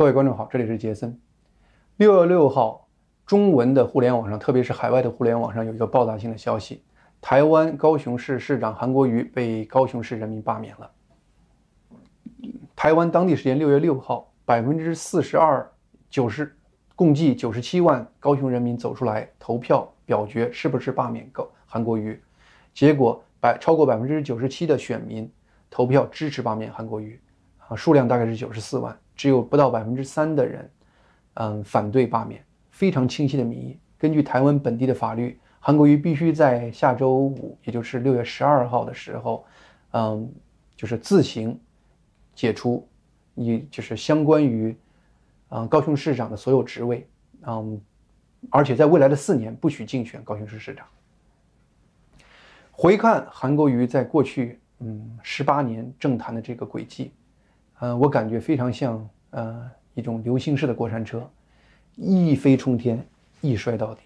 各位观众好，这里是杰森。六月六号，中文的互联网上，特别是海外的互联网上，有一个爆炸性的消息：台湾高雄市市长韩国瑜被高雄市人民罢免了。台湾当地时间六月六号，百分之四十二九十，共计九十七万高雄人民走出来投票表决，是不是罢免高韩国瑜？结果百超过百分之九十七的选民投票支持罢免韩国瑜，啊，数量大概是九十四万。只有不到百分之三的人，嗯，反对罢免，非常清晰的民意。根据台湾本地的法律，韩国瑜必须在下周五，也就是六月十二号的时候，嗯，就是自行解除，你就是相关于，嗯，高雄市长的所有职位，嗯，而且在未来的四年不许竞选高雄市市长。回看韩国瑜在过去，嗯，十八年政坛的这个轨迹。呃，我感觉非常像呃一种流星式的过山车，一飞冲天，一摔到底。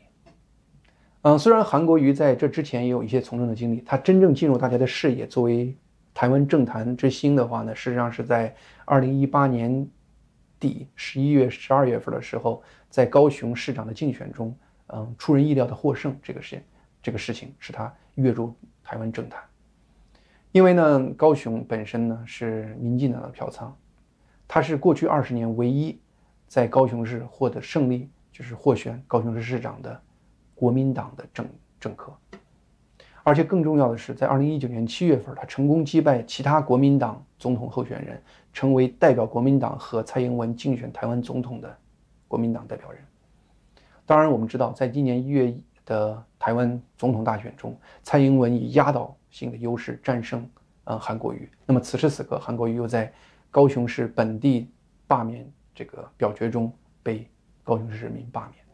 嗯，虽然韩国瑜在这之前也有一些从政的经历，他真正进入大家的视野，作为台湾政坛之星的话呢，事实上是在二零一八年底十一月、十二月份的时候，在高雄市长的竞选中，嗯，出人意料的获胜，这个事，这个事情使他跃入台湾政坛。因为呢，高雄本身呢是民进党的票仓，他是过去二十年唯一在高雄市获得胜利，就是获选高雄市市长的国民党的政政客。而且更重要的是，在二零一九年七月份，他成功击败其他国民党总统候选人，成为代表国民党和蔡英文竞选台湾总统的国民党代表人。当然，我们知道，在今年一月的台湾总统大选中，蔡英文以压倒。性的优势战胜，呃，韩国瑜。那么此时此刻，韩国瑜又在高雄市本地罢免这个表决中被高雄市人民罢免。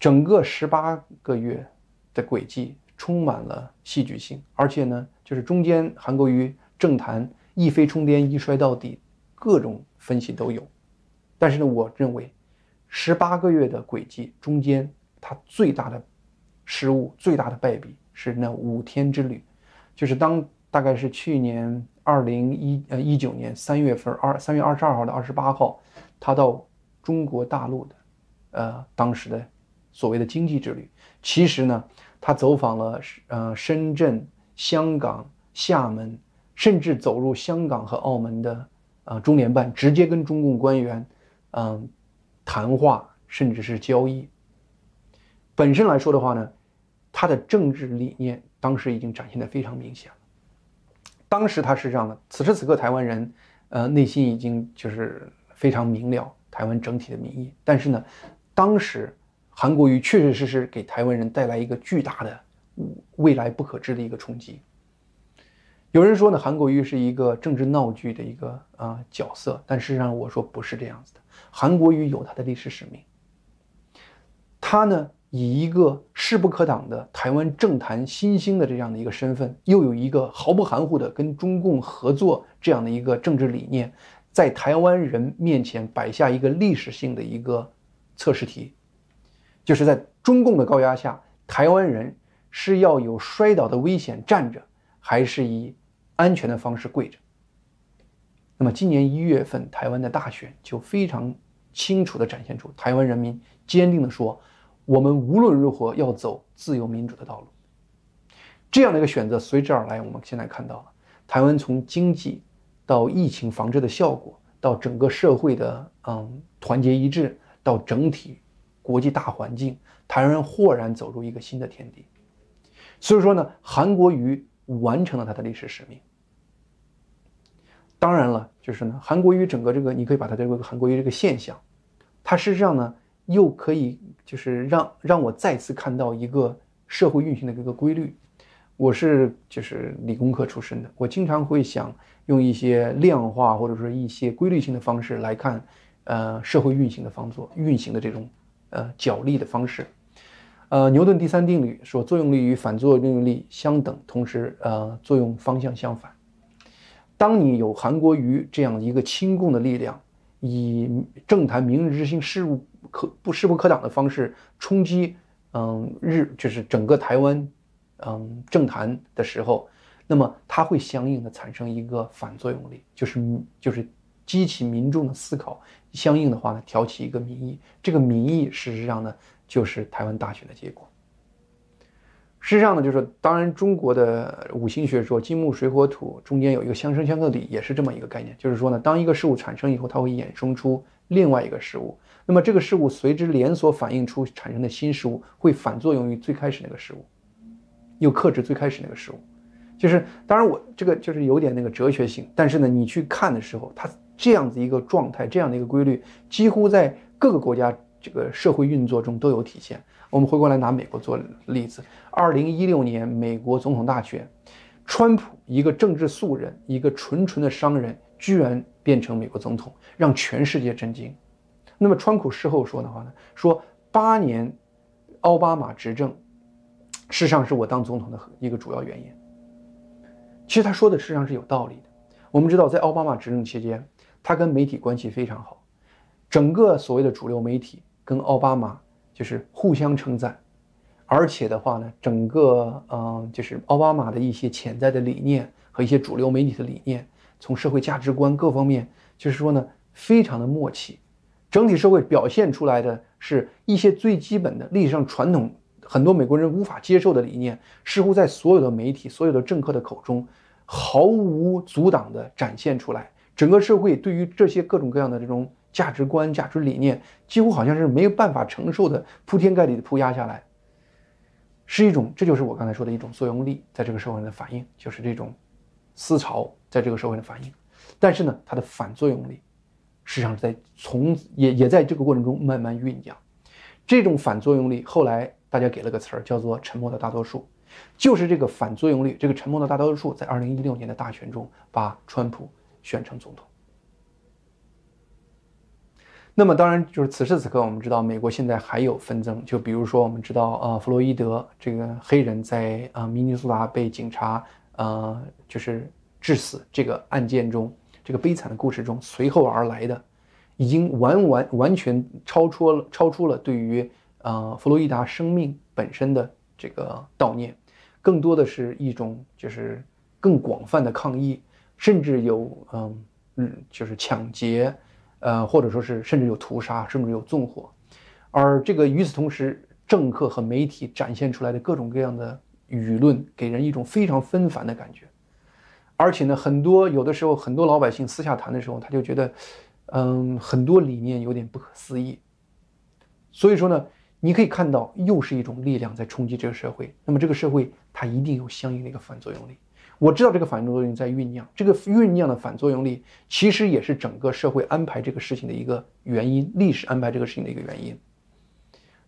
整个十八个月的轨迹充满了戏剧性，而且呢，就是中间韩国瑜政坛一飞冲天、一摔到底，各种分析都有。但是呢，我认为十八个月的轨迹中间，他最大的失误、最大的败笔。是那五天之旅，就是当大概是去年二零一呃一九年三月份二三月二十二号到二十八号，他到中国大陆的，呃当时的所谓的经济之旅，其实呢，他走访了呃深圳、香港、厦门，甚至走入香港和澳门的呃中联办，直接跟中共官员嗯谈话，甚至是交易。本身来说的话呢。他的政治理念当时已经展现的非常明显了。当时他是这样的，此时此刻台湾人，呃，内心已经就是非常明了台湾整体的民意。但是呢，当时韩国瑜确确实实给台湾人带来一个巨大的未来不可知的一个冲击。有人说呢，韩国瑜是一个政治闹剧的一个啊角色，但事实上我说不是这样子的。韩国瑜有他的历史使命，他呢。以一个势不可挡的台湾政坛新兴的这样的一个身份，又有一个毫不含糊的跟中共合作这样的一个政治理念，在台湾人面前摆下一个历史性的一个测试题，就是在中共的高压下，台湾人是要有摔倒的危险站着，还是以安全的方式跪着？那么今年一月份台湾的大选就非常清楚地展现出台湾人民坚定地说。我们无论如何要走自由民主的道路，这样的一个选择随之而来。我们现在看到了台湾从经济到疫情防治的效果，到整个社会的嗯团结一致，到整体国际大环境，台湾人豁然走入一个新的天地。所以说呢，韩国瑜完成了他的历史使命。当然了，就是呢，韩国瑜整个这个，你可以把它这个韩国瑜这个现象，它实上呢。又可以就是让让我再次看到一个社会运行的一个规律。我是就是理工科出身的，我经常会想用一些量化或者说一些规律性的方式来看，呃，社会运行的方作运行的这种呃角力的方式。呃，牛顿第三定律说，作用力与反作用力相等，同时呃作用方向相反。当你有韩国瑜这样一个亲共的力量，以政坛明日之星势不。可不势不可挡的方式冲击，嗯，日就是整个台湾，嗯，政坛的时候，那么它会相应的产生一个反作用力，就是就是激起民众的思考，相应的话呢，挑起一个民意。这个民意事实上呢，就是台湾大选的结果。事实上呢，就是当然中国的五行学说金木水火土中间有一个相生相克理，也是这么一个概念。就是说呢，当一个事物产生以后，它会衍生出另外一个事物，那么这个事物随之连锁反映出产生的新事物，会反作用于最开始那个事物，又克制最开始那个事物。就是当然我这个就是有点那个哲学性，但是呢，你去看的时候，它这样子一个状态，这样的一个规律，几乎在各个国家这个社会运作中都有体现。我们回过来拿美国做例子，二零一六年美国总统大选，川普一个政治素人，一个纯纯的商人，居然变成美国总统，让全世界震惊。那么川普事后说的话呢？说八年奥巴马执政，事实上是我当总统的一个主要原因。其实他说的事实上是有道理的。我们知道，在奥巴马执政期间，他跟媒体关系非常好，整个所谓的主流媒体跟奥巴马。就是互相称赞，而且的话呢，整个嗯，就是奥巴马的一些潜在的理念和一些主流媒体的理念，从社会价值观各方面，就是说呢，非常的默契。整体社会表现出来的是一些最基本的历史上传统，很多美国人无法接受的理念，似乎在所有的媒体、所有的政客的口中，毫无阻挡地展现出来。整个社会对于这些各种各样的这种。价值观、价值理念几乎好像是没有办法承受的，铺天盖地的铺压下来，是一种，这就是我刚才说的一种作用力，在这个社会上的反应，就是这种思潮在这个社会的反应。但是呢，它的反作用力，实际上在从也也在这个过程中慢慢酝酿。这种反作用力后来大家给了个词儿，叫做“沉默的大多数”，就是这个反作用力，这个沉默的大多数，在二零一六年的大选中把川普选成总统。那么当然，就是此时此刻，我们知道美国现在还有纷争，就比如说我们知道，呃，弗洛伊德这个黑人在呃明尼苏达被警察呃就是致死这个案件中，这个悲惨的故事中，随后而来的，已经完完完全超出了超出了对于呃弗洛伊达生命本身的这个悼念，更多的是一种就是更广泛的抗议，甚至有嗯嗯就是抢劫。呃，或者说是甚至有屠杀，甚至有纵火，而这个与此同时，政客和媒体展现出来的各种各样的舆论，给人一种非常纷繁的感觉。而且呢，很多有的时候，很多老百姓私下谈的时候，他就觉得，嗯，很多理念有点不可思议。所以说呢，你可以看到，又是一种力量在冲击这个社会。那么这个社会，它一定有相应的一个反作用力。我知道这个反作用力在酝酿，这个酝酿的反作用力其实也是整个社会安排这个事情的一个原因，历史安排这个事情的一个原因。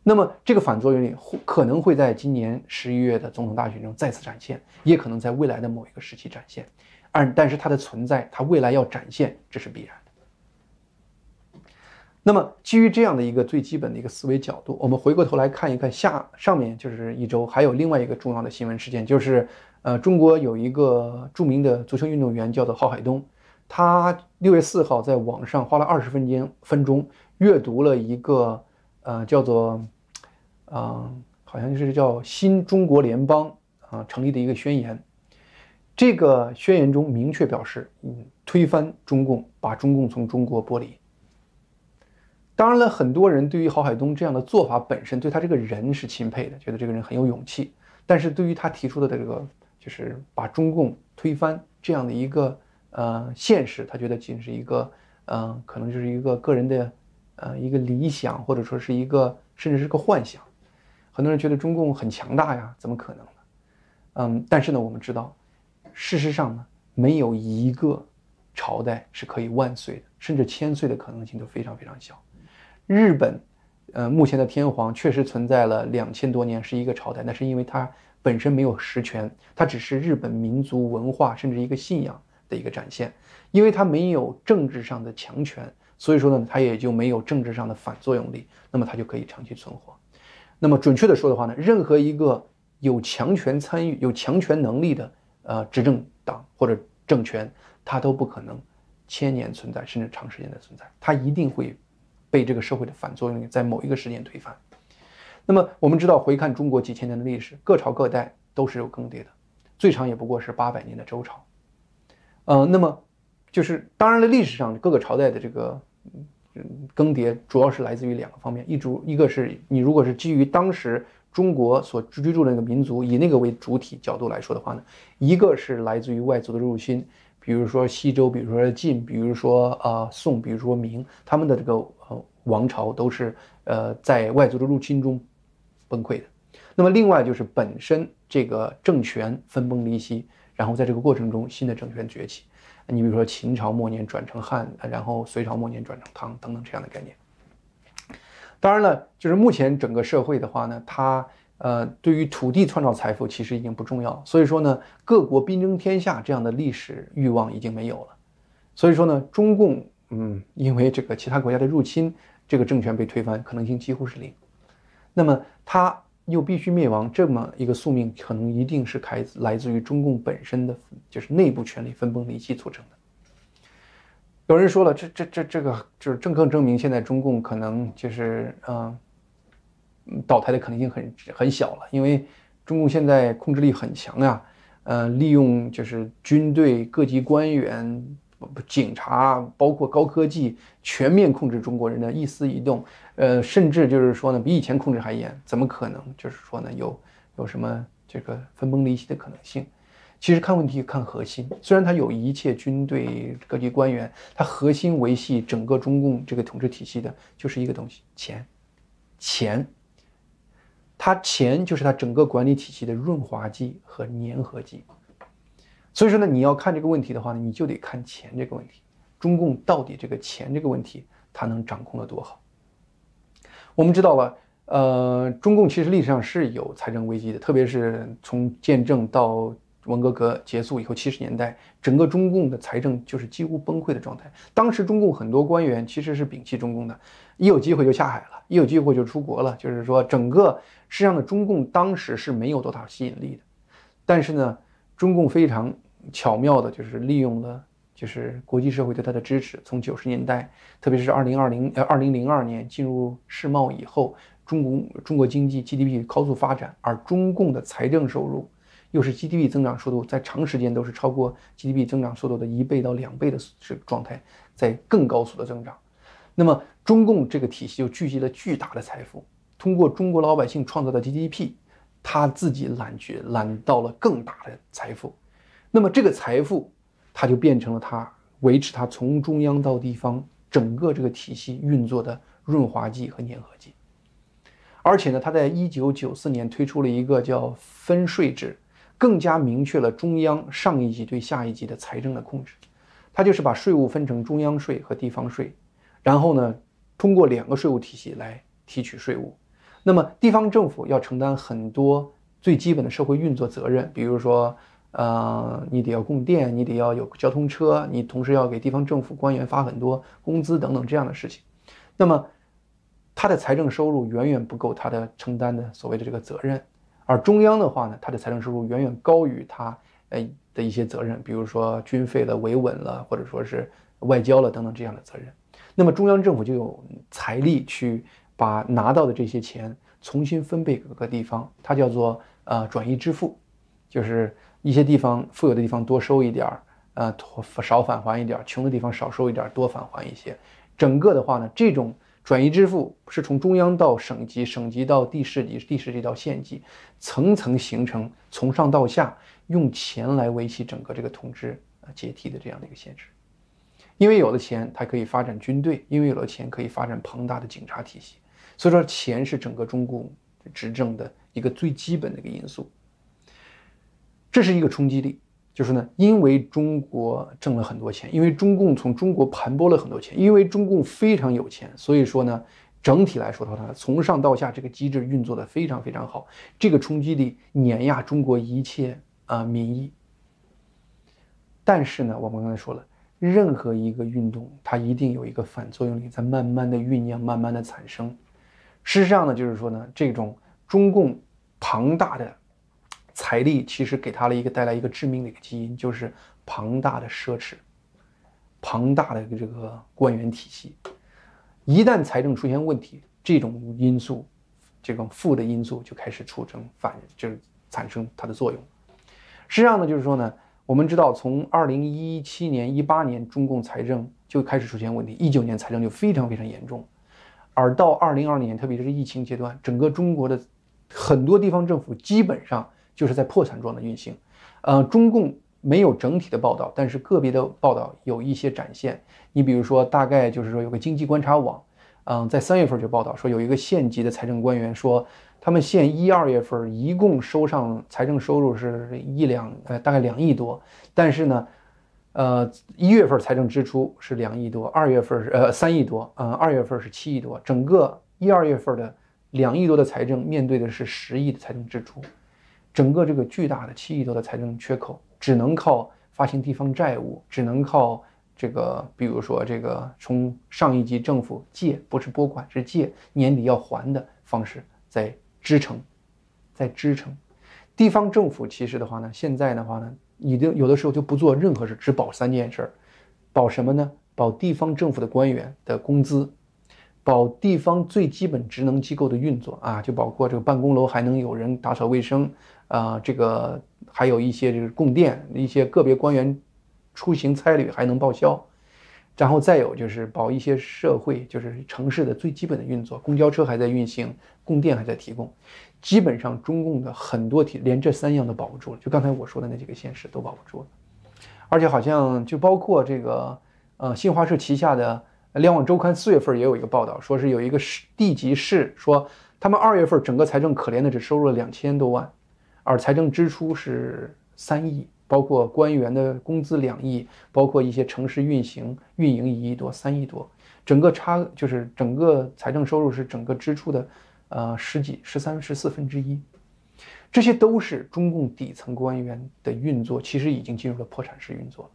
那么这个反作用力可能会在今年十一月的总统大选中再次展现，也可能在未来的某一个时期展现。而但是它的存在，它未来要展现，这是必然的。那么基于这样的一个最基本的一个思维角度，我们回过头来看一看下上面就是一周还有另外一个重要的新闻事件，就是。呃，中国有一个著名的足球运动员叫做郝海东，他六月四号在网上花了二十分钟分钟阅读了一个呃叫做，嗯，好像就是叫新中国联邦啊成立的一个宣言。这个宣言中明确表示，嗯，推翻中共，把中共从中国剥离。当然了，很多人对于郝海东这样的做法本身，对他这个人是钦佩的，觉得这个人很有勇气。但是对于他提出的这个，就是把中共推翻这样的一个呃现实，他觉得仅是一个嗯，可能就是一个个人的呃一个理想，或者说是一个甚至是个幻想。很多人觉得中共很强大呀，怎么可能呢？嗯，但是呢，我们知道，事实上呢，没有一个朝代是可以万岁的，甚至千岁的可能性都非常非常小。日本，呃，目前的天皇确实存在了两千多年是一个朝代，那是因为他。本身没有实权，它只是日本民族文化甚至一个信仰的一个展现，因为它没有政治上的强权，所以说呢，它也就没有政治上的反作用力，那么它就可以长期存活。那么准确的说的话呢，任何一个有强权参与、有强权能力的呃执政党或者政权，它都不可能千年存在，甚至长时间的存在，它一定会被这个社会的反作用力在某一个时间推翻。那么我们知道，回看中国几千年的历史，各朝各代都是有更迭的，最长也不过是八百年的周朝。呃，那么就是当然了，历史上各个朝代的这个更迭，主要是来自于两个方面，一主一个是你如果是基于当时中国所居住的那个民族以那个为主体角度来说的话呢，一个是来自于外族的入侵，比如说西周，比如说晋，比如说啊宋，比如说明，他们的这个呃王朝都是呃在外族的入侵中崩溃的。那么另外就是本身这个政权分崩离析，然后在这个过程中新的政权崛起。你比如说秦朝末年转成汉，然后隋朝末年转成唐等等这样的概念。当然了，就是目前整个社会的话呢，它呃对于土地创造财富其实已经不重要，所以说呢，各国兵争天下这样的历史欲望已经没有了。所以说呢，中共嗯，因为这个其他国家的入侵，这个政权被推翻可能性几乎是零。那么它又必须灭亡，这么一个宿命，可能一定是开来自于中共本身的就是内部权力分崩离析促成的。有人说了，这这这这个就是正更证明，现在中共可能就是嗯，倒台的可能性很很小了，因为中共现在控制力很强呀，呃，利用就是军队、各级官员、警察，包括高科技，全面控制中国人的一丝一动，呃，甚至就是说呢，比以前控制还严，怎么可能就是说呢，有有什么这个分崩离析的可能性？其实看问题看核心，虽然他有一切军队各级官员，他核心维系整个中共这个统治体系的就是一个东西——钱，钱。他钱就是他整个管理体系的润滑剂和粘合剂。所以说呢，你要看这个问题的话呢，你就得看钱这个问题。中共到底这个钱这个问题，他能掌控的多好？我们知道了，呃，中共其实历史上是有财政危机的，特别是从建政到。文革革结束以后，七十年代整个中共的财政就是几乎崩溃的状态。当时中共很多官员其实是摒弃中共的，一有机会就下海了，一有机会就出国了。就是说，整个实际上的中共当时是没有多大吸引力的。但是呢，中共非常巧妙的，就是利用了就是国际社会对它的支持。从九十年代，特别是二零二零呃二零零二年进入世贸以后，中国中国经济 GDP 高速发展，而中共的财政收入。又是 GDP 增长速度在长时间都是超过 GDP 增长速度的一倍到两倍的这个状态，在更高速的增长。那么中共这个体系就聚集了巨大的财富，通过中国老百姓创造的 GDP，他自己揽去揽到了更大的财富。那么这个财富，它就变成了它维持它从中央到地方整个这个体系运作的润滑剂和粘合剂。而且呢，它在一九九四年推出了一个叫分税制。更加明确了中央上一级对下一级的财政的控制，它就是把税务分成中央税和地方税，然后呢，通过两个税务体系来提取税务。那么地方政府要承担很多最基本的社会运作责任，比如说，呃，你得要供电，你得要有交通车，你同时要给地方政府官员发很多工资等等这样的事情。那么，他的财政收入远远不够他的承担的所谓的这个责任。而中央的话呢，他的财政收入远远高于他呃的一些责任，比如说军费了、维稳了，或者说是外交了等等这样的责任。那么中央政府就有财力去把拿到的这些钱重新分配各个地方，它叫做呃转移支付，就是一些地方富有的地方多收一点儿，呃少返还一点儿；穷的地方少收一点儿，多返还一些。整个的话呢，这种。转移支付是从中央到省级，省级到地市级，地市级到县级，层层形成，从上到下用钱来维系整个这个统治啊阶梯的这样的一个现实。因为有了钱，它可以发展军队；因为有了钱，可以发展庞大的警察体系。所以说，钱是整个中共执政的一个最基本的一个因素。这是一个冲击力。就是呢，因为中国挣了很多钱，因为中共从中国盘剥了很多钱，因为中共非常有钱，所以说呢，整体来说的话，从上到下这个机制运作的非常非常好，这个冲击力碾压中国一切啊民意。但是呢，我们刚才说了，任何一个运动，它一定有一个反作用力在慢慢的酝酿，慢慢的产生。事实上呢，就是说呢，这种中共庞大的。财力其实给他了一个带来一个致命的一个基因，就是庞大的奢侈，庞大的这个官员体系。一旦财政出现问题，这种因素，这种负的因素就开始促成反，就是产生它的作用。实际上呢，就是说呢，我们知道，从二零一七年、一八年，中共财政就开始出现问题，一九年财政就非常非常严重，而到二零二零年，特别是疫情阶段，整个中国的很多地方政府基本上就是在破产状的运行。呃，中共没有整体的报道，但是个别的报道有一些展现。你比如说，大概就是说有个经济观察网，嗯，在三月份就报道说，有一个县级的财政官员说。他们县一二月份一共收上财政收入是一两呃大概两亿多，但是呢，呃一月份财政支出是两亿多，二月份是呃三亿多，呃二月份是七亿多，整个一二月份的两亿多的财政面对的是十亿的财政支出，整个这个巨大的七亿多的财政缺口，只能靠发行地方债务，只能靠这个比如说这个从上一级政府借，不是拨款是借，年底要还的方式在。支撑，在支撑，地方政府其实的话呢，现在的话呢，已经有的时候就不做任何事，只保三件事儿，保什么呢？保地方政府的官员的工资，保地方最基本职能机构的运作啊，就包括这个办公楼还能有人打扫卫生啊，这个还有一些就是供电，一些个别官员出行差旅还能报销。然后再有就是保一些社会，就是城市的最基本的运作，公交车还在运行，供电还在提供，基本上中共的很多体连这三样都保不住了。就刚才我说的那几个县市都保不住了，而且好像就包括这个呃新华社旗下的《联网周刊》四月份也有一个报道，说是有一个市地级市说他们二月份整个财政可怜的只收入了两千多万，而财政支出是三亿。包括官员的工资两亿，包括一些城市运行运营一亿多、三亿多，整个差就是整个财政收入是整个支出的，呃十几、十三、十四分之一，这些都是中共底层官员的运作，其实已经进入了破产式运作了。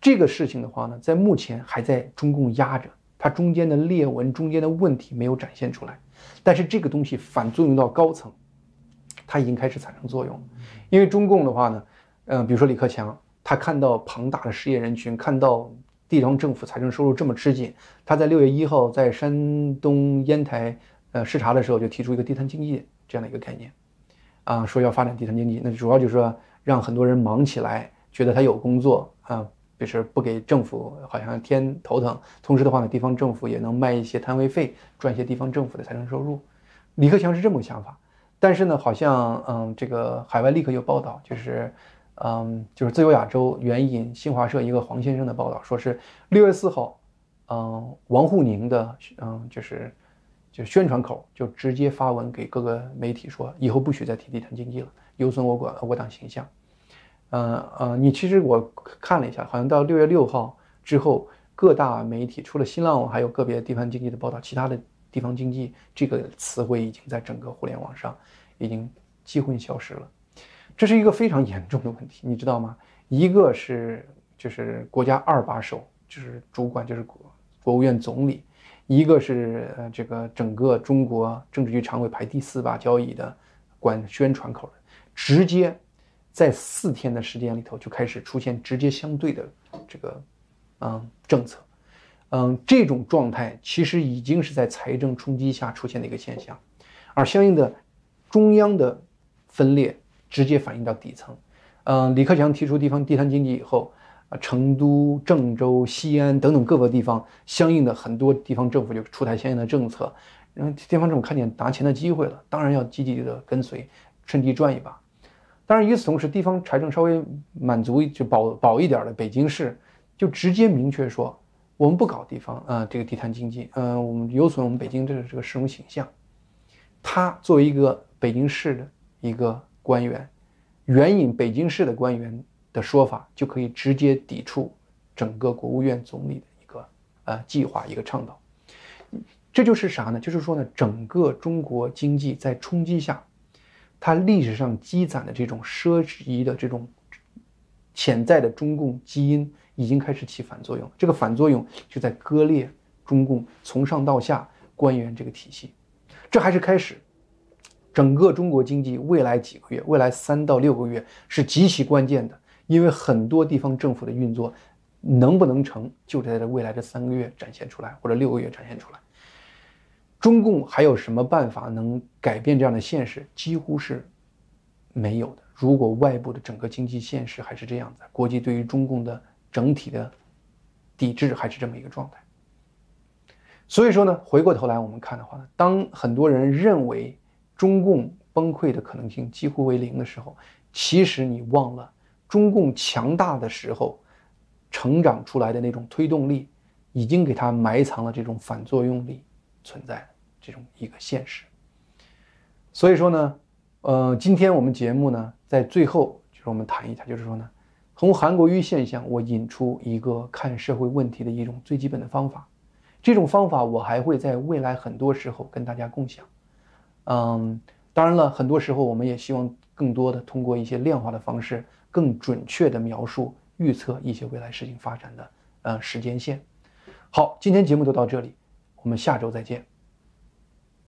这个事情的话呢，在目前还在中共压着，它中间的裂纹、中间的问题没有展现出来，但是这个东西反作用到高层，它已经开始产生作用，因为中共的话呢。嗯，比如说李克强，他看到庞大的失业人群，看到地方政府财政收入这么吃紧，他在六月一号在山东烟台呃视察的时候，就提出一个地摊经济这样的一个概念，啊，说要发展地摊经济，那主要就是说让很多人忙起来，觉得他有工作啊，就是不给政府好像添头疼，同时的话呢，地方政府也能卖一些摊位费，赚一些地方政府的财政收入。李克强是这么个想法，但是呢，好像嗯，这个海外立刻有报道，就是。嗯，就是自由亚洲援引新华社一个黄先生的报道，说是六月四号，嗯，王沪宁的嗯，就是就宣传口就直接发文给各个媒体说，以后不许再提地摊经济了，有损我国我党形象。嗯呃，你其实我看了一下，好像到六月六号之后，各大媒体除了新浪网还有个别地方经济的报道，其他的地方经济这个词汇已经在整个互联网上已经几乎消失了。这是一个非常严重的问题，你知道吗？一个是就是国家二把手，就是主管就是国国务院总理；一个是呃这个整个中国政治局常委排第四把交椅的管宣传口，直接在四天的时间里头就开始出现直接相对的这个嗯政策，嗯这种状态其实已经是在财政冲击下出现的一个现象，而相应的中央的分裂。直接反映到底层，嗯，李克强提出地方地摊经济以后，啊，成都、郑州、西安等等各个地方相应的很多地方政府就出台相应的政策，嗯，地方政府看见拿钱的机会了，当然要积极的跟随，趁机赚一把。当然，与此同时，地方财政稍微满足就保保一点的北京市，就直接明确说，我们不搞地方啊，这个地摊经济，嗯，我们有损我们北京这个这个市容形象。他作为一个北京市的一个。官员援引北京市的官员的说法，就可以直接抵触整个国务院总理的一个呃计划一个倡导。这就是啥呢？就是说呢，整个中国经济在冲击下，它历史上积攒的这种奢侈的这种潜在的中共基因已经开始起反作用。这个反作用就在割裂中共从上到下官员这个体系。这还是开始。整个中国经济未来几个月，未来三到六个月是极其关键的，因为很多地方政府的运作能不能成，就在这未来这三个月展现出来，或者六个月展现出来。中共还有什么办法能改变这样的现实？几乎是没有的。如果外部的整个经济现实还是这样子，国际对于中共的整体的抵制还是这么一个状态。所以说呢，回过头来我们看的话呢，当很多人认为中共崩溃的可能性几乎为零的时候，其实你忘了，中共强大的时候，成长出来的那种推动力，已经给它埋藏了这种反作用力存在的这种一个现实。所以说呢，呃，今天我们节目呢，在最后就是我们谈一谈，就是说呢，从韩国瑜现象，我引出一个看社会问题的一种最基本的方法。这种方法我还会在未来很多时候跟大家共享，嗯，当然了，很多时候我们也希望更多的通过一些量化的方式，更准确的描述、预测一些未来事情发展的呃时间线。好，今天节目就到这里，我们下周再见。